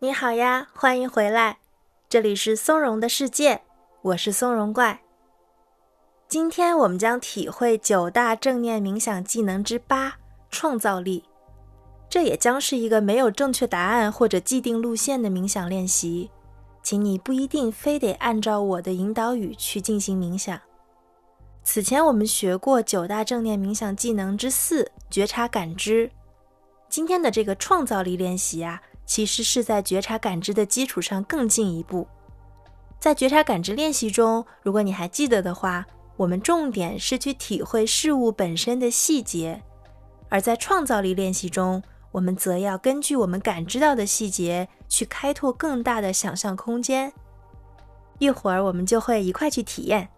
你好呀，欢迎回来，这里是松茸的世界，我是松茸怪。今天我们将体会九大正念冥想技能之八——创造力。这也将是一个没有正确答案或者既定路线的冥想练习，请你不一定非得按照我的引导语去进行冥想。此前我们学过九大正念冥想技能之四——觉察感知。今天的这个创造力练习啊，其实是在觉察感知的基础上更进一步。在觉察感知练习中，如果你还记得的话，我们重点是去体会事物本身的细节；而在创造力练习中，我们则要根据我们感知到的细节去开拓更大的想象空间。一会儿我们就会一块去体验。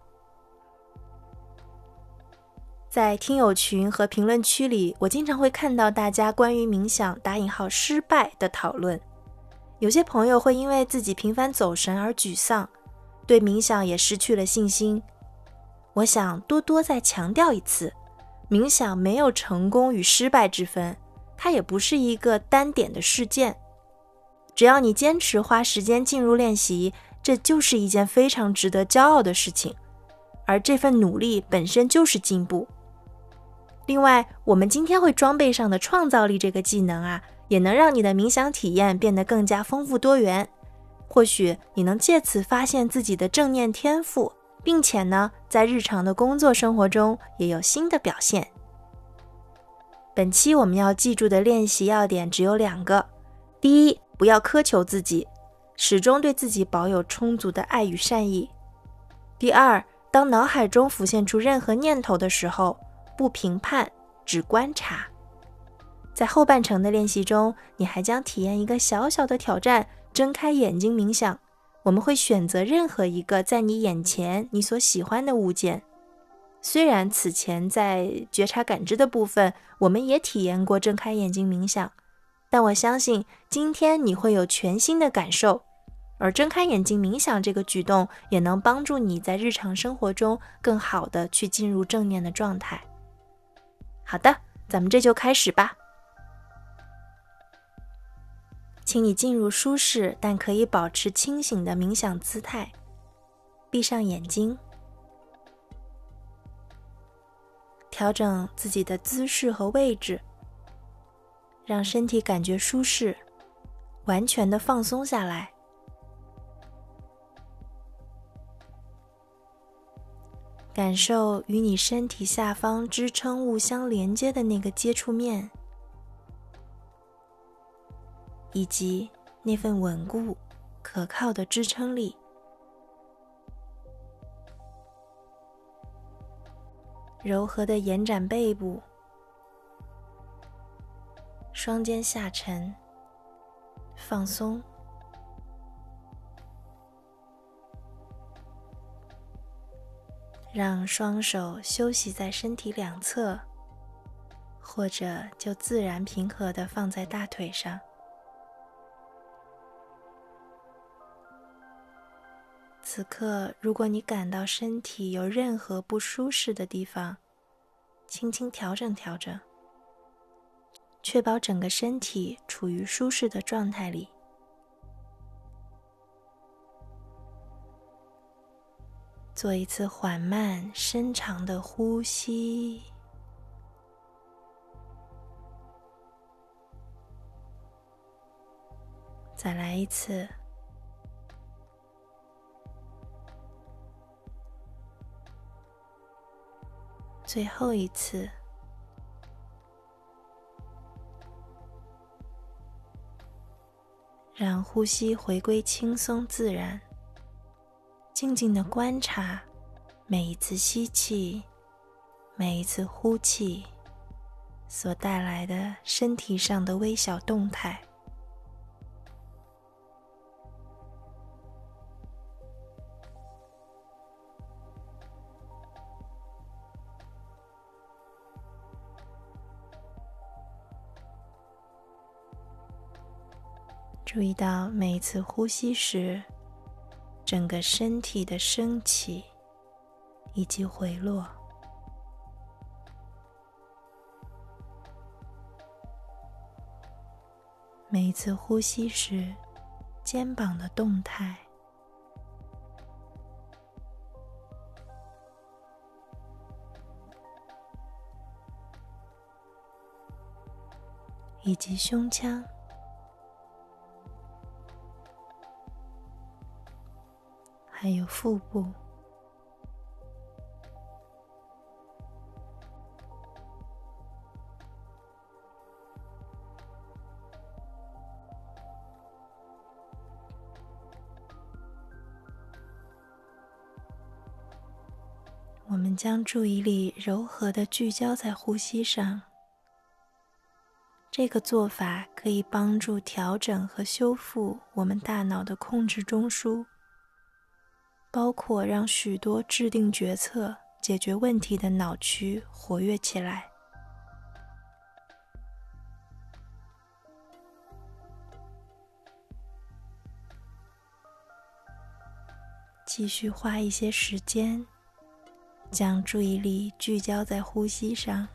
在听友群和评论区里，我经常会看到大家关于冥想打引号失败的讨论。有些朋友会因为自己频繁走神而沮丧，对冥想也失去了信心。我想多多再强调一次，冥想没有成功与失败之分，它也不是一个单点的事件。只要你坚持花时间进入练习，这就是一件非常值得骄傲的事情，而这份努力本身就是进步。另外，我们今天会装备上的创造力这个技能啊，也能让你的冥想体验变得更加丰富多元。或许你能借此发现自己的正念天赋，并且呢，在日常的工作生活中也有新的表现。本期我们要记住的练习要点只有两个：第一，不要苛求自己，始终对自己保有充足的爱与善意；第二，当脑海中浮现出任何念头的时候。不评判，只观察。在后半程的练习中，你还将体验一个小小的挑战：睁开眼睛冥想。我们会选择任何一个在你眼前你所喜欢的物件。虽然此前在觉察感知的部分，我们也体验过睁开眼睛冥想，但我相信今天你会有全新的感受。而睁开眼睛冥想这个举动，也能帮助你在日常生活中更好的去进入正念的状态。好的，咱们这就开始吧。请你进入舒适但可以保持清醒的冥想姿态，闭上眼睛，调整自己的姿势和位置，让身体感觉舒适，完全的放松下来。感受与你身体下方支撑物相连接的那个接触面，以及那份稳固、可靠的支撑力。柔和的延展背部，双肩下沉，放松。让双手休息在身体两侧，或者就自然平和的放在大腿上。此刻，如果你感到身体有任何不舒适的地方，轻轻调整调整，确保整个身体处于舒适的状态里。做一次缓慢、深长的呼吸，再来一次，最后一次，让呼吸回归轻松自然。静静的观察每一次吸气、每一次呼气所带来的身体上的微小动态。注意到每一次呼吸时。整个身体的升起以及回落，每一次呼吸时，肩膀的动态，以及胸腔，还有腹部。我们将注意力柔和的聚焦在呼吸上。这个做法可以帮助调整和修复我们大脑的控制中枢，包括让许多制定决策、解决问题的脑区活跃起来。继续花一些时间。将注意力聚焦在呼吸上，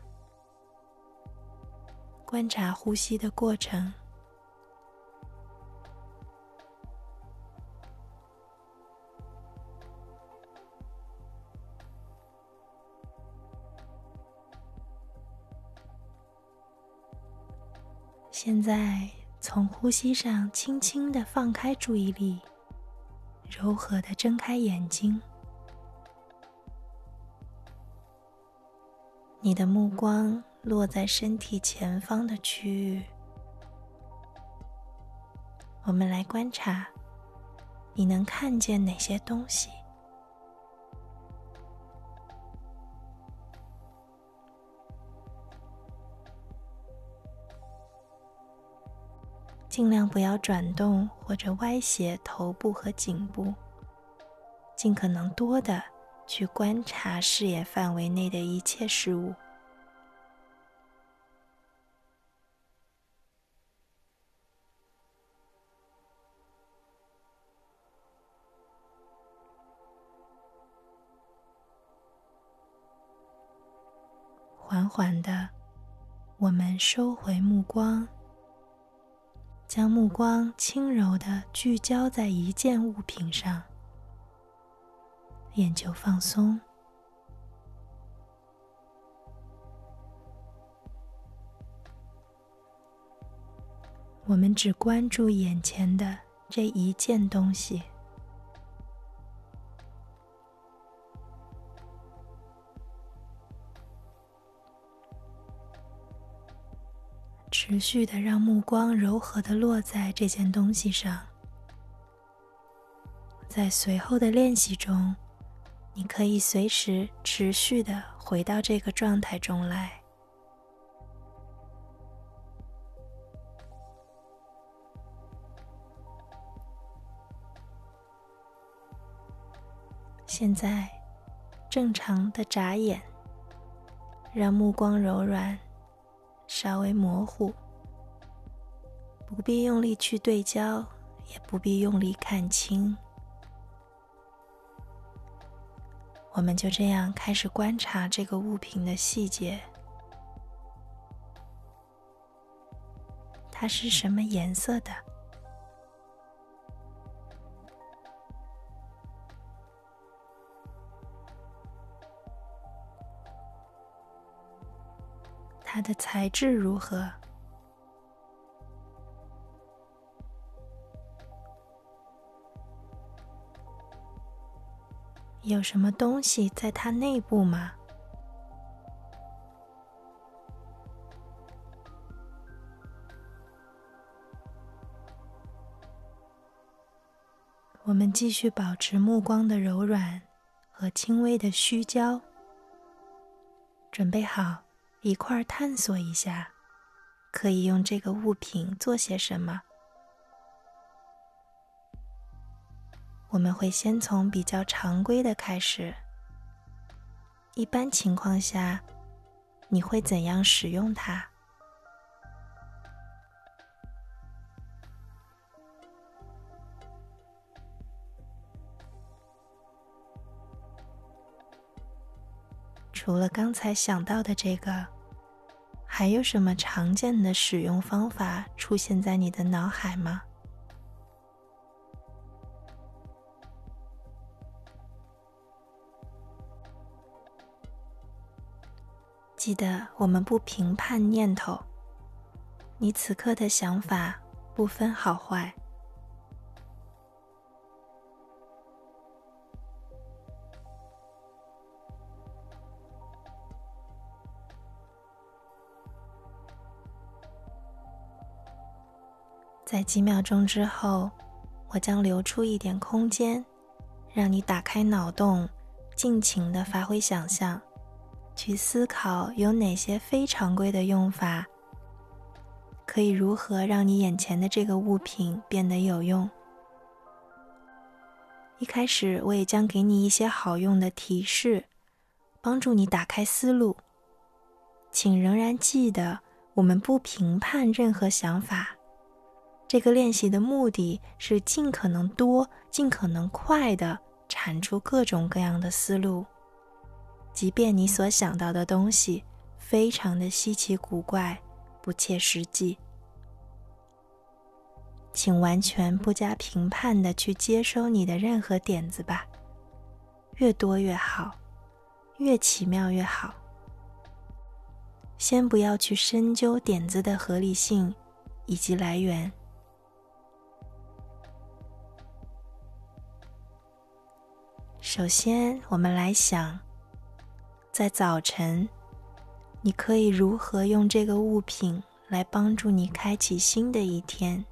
观察呼吸的过程。现在，从呼吸上轻轻的放开注意力，柔和的睁开眼睛。你的目光落在身体前方的区域，我们来观察，你能看见哪些东西？尽量不要转动或者歪斜头部和颈部，尽可能多的。去观察视野范围内的一切事物，缓缓的，我们收回目光，将目光轻柔的聚焦在一件物品上。眼球放松，我们只关注眼前的这一件东西，持续的让目光柔和的落在这件东西上，在随后的练习中。你可以随时持续的回到这个状态中来。现在，正常的眨眼，让目光柔软，稍微模糊，不必用力去对焦，也不必用力看清。我们就这样开始观察这个物品的细节，它是什么颜色的？它的材质如何？有什么东西在它内部吗？我们继续保持目光的柔软和轻微的虚焦，准备好一块儿探索一下，可以用这个物品做些什么。我们会先从比较常规的开始。一般情况下，你会怎样使用它？除了刚才想到的这个还有什么常见的使用方法出现在你的脑海吗？记得我们不评判念头你此刻的想法不分好坏。在几秒钟之后，我将留出一点空间，让你打开脑洞，尽情的发挥想象，去思考有哪些非常规的用法，可以如何让你眼前的这个物品变得有用。一开始，我也将给你一些好用的提示，帮助你打开思路。请仍然记得，我们不评判任何想法。这个练习的目的是尽可能多、尽可能快地产出各种各样的思路，即便你所想到的东西非常的稀奇古怪、不切实际，请完全不加评判的去接收你的任何点子吧，越多越好，越奇妙越好。先不要去深究点子的合理性以及来源。首先，我们来想，在早晨，你可以如何用这个物品来帮助你开启新的一天。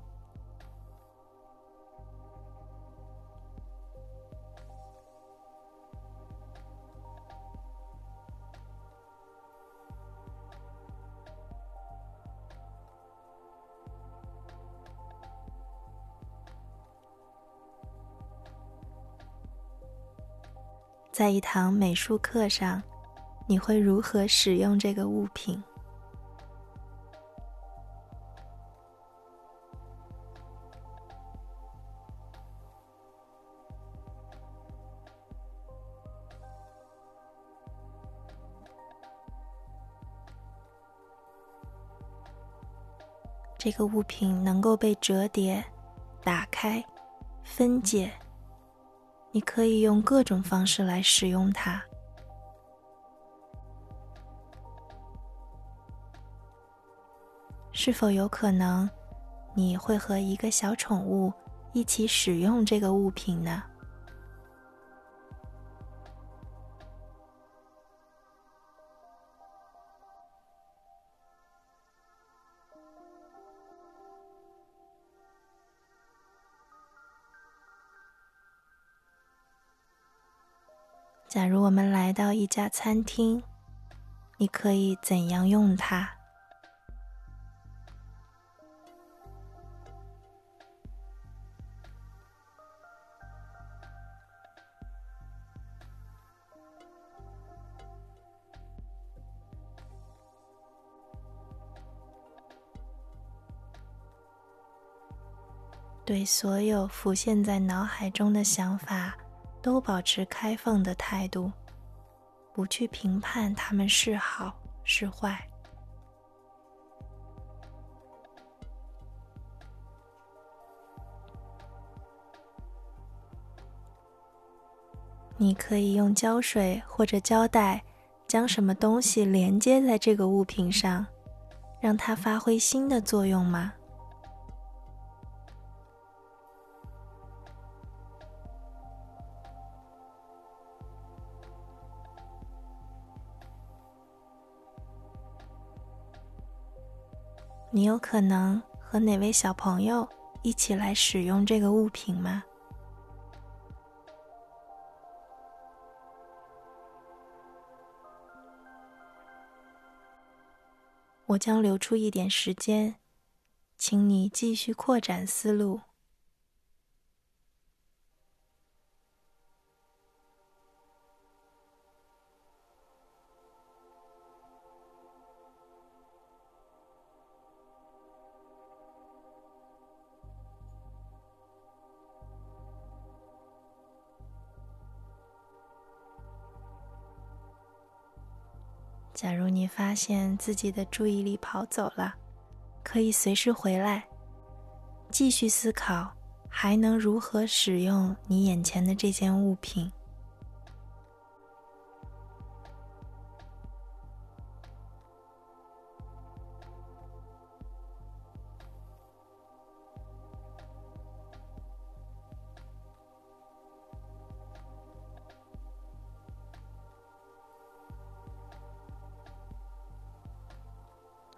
在一堂美术课上，你会如何使用这个物品？这个物品能够被折叠、打开、分解。你可以用各种方式来使用它。是否有可能，你会和一个小宠物一起使用这个物品呢？假如我们来到一家餐厅，你可以怎样用它？对所有浮现在脑海中的想法。都保持开放的态度，不去评判他们是好是坏。你可以用胶水或者胶带将什么东西连接在这个物品上，让它发挥新的作用吗？你有可能和哪位小朋友一起来使用这个物品吗？我将留出一点时间，请你继续扩展思路。假如你发现自己的注意力跑走了，可以随时回来，继续思考还能如何使用你眼前的这件物品。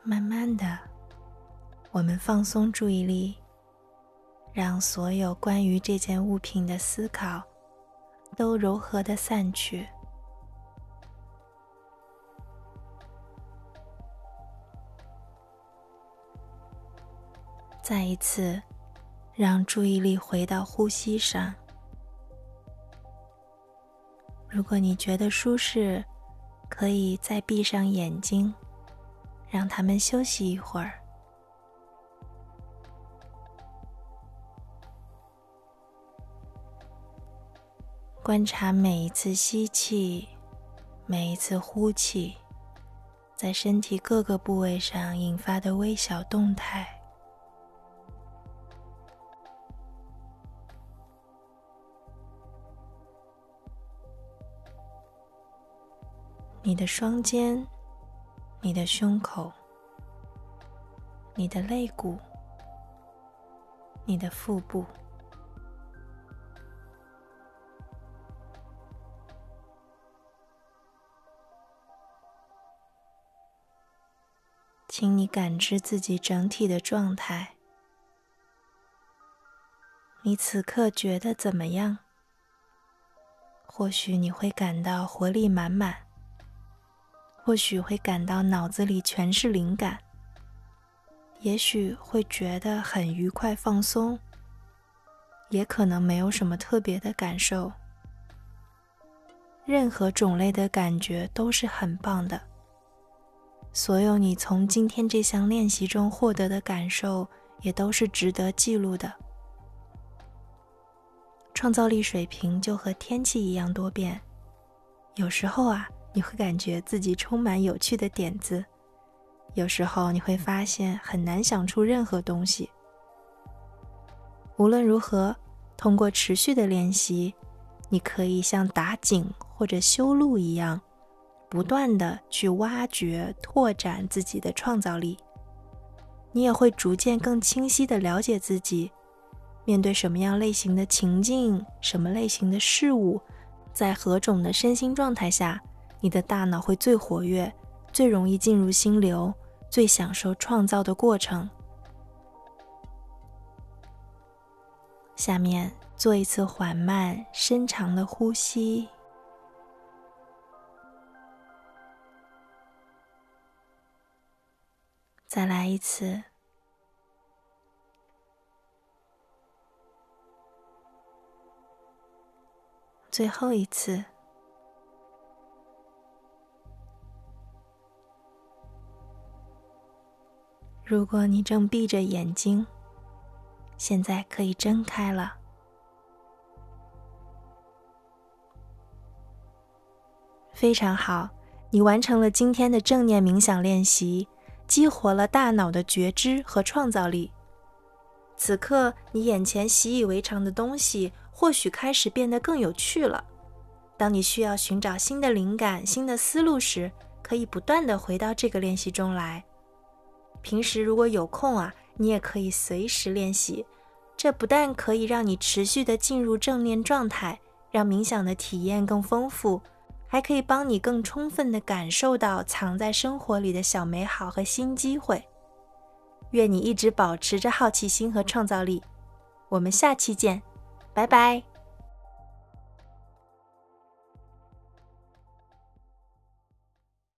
慢慢的，我们放松注意力，让所有关于这件物品的思考都柔和的散去。再一次，让注意力回到呼吸上。如果你觉得舒适，可以再闭上眼睛，让他们休息一会儿。观察每一次吸气，每一次呼气，在身体各个部位上引发的微小动态。你的双肩，你的胸口，你的肋骨，你的腹部，请你感知自己整体的状态。你此刻觉得怎么样？或许你会感到活力满满。或许会感到脑子里全是灵感，也许会觉得很愉快放松，也可能没有什么特别的感受。任何种类的感觉都是很棒的。所有你从今天这项练习中获得的感受，也都是值得记录的。创造力水平就和天气一样多变，有时候啊。你会感觉自己充满有趣的点子，有时候你会发现很难想出任何东西。无论如何，通过持续的练习，你可以像打井或者修路一样，不断的去挖掘、拓展自己的创造力。你也会逐渐更清晰的了解自己，面对什么样类型的情境、什么类型的事物，在何种的身心状态下。你的大脑会最活跃，最容易进入心流，最享受创造的过程。下面做一次缓慢、深长的呼吸，再来一次，最后一次。如果你正闭着眼睛，现在可以睁开了。非常好，你完成了今天的正念冥想练习，激活了大脑的觉知和创造力。此刻，你眼前习以为常的东西或许开始变得更有趣了。当你需要寻找新的灵感、新的思路时，可以不断的回到这个练习中来。平时如果有空啊，你也可以随时练习。这不但可以让你持续的进入正念状态，让冥想的体验更丰富，还可以帮你更充分的感受到藏在生活里的小美好和新机会。愿你一直保持着好奇心和创造力。我们下期见，拜拜。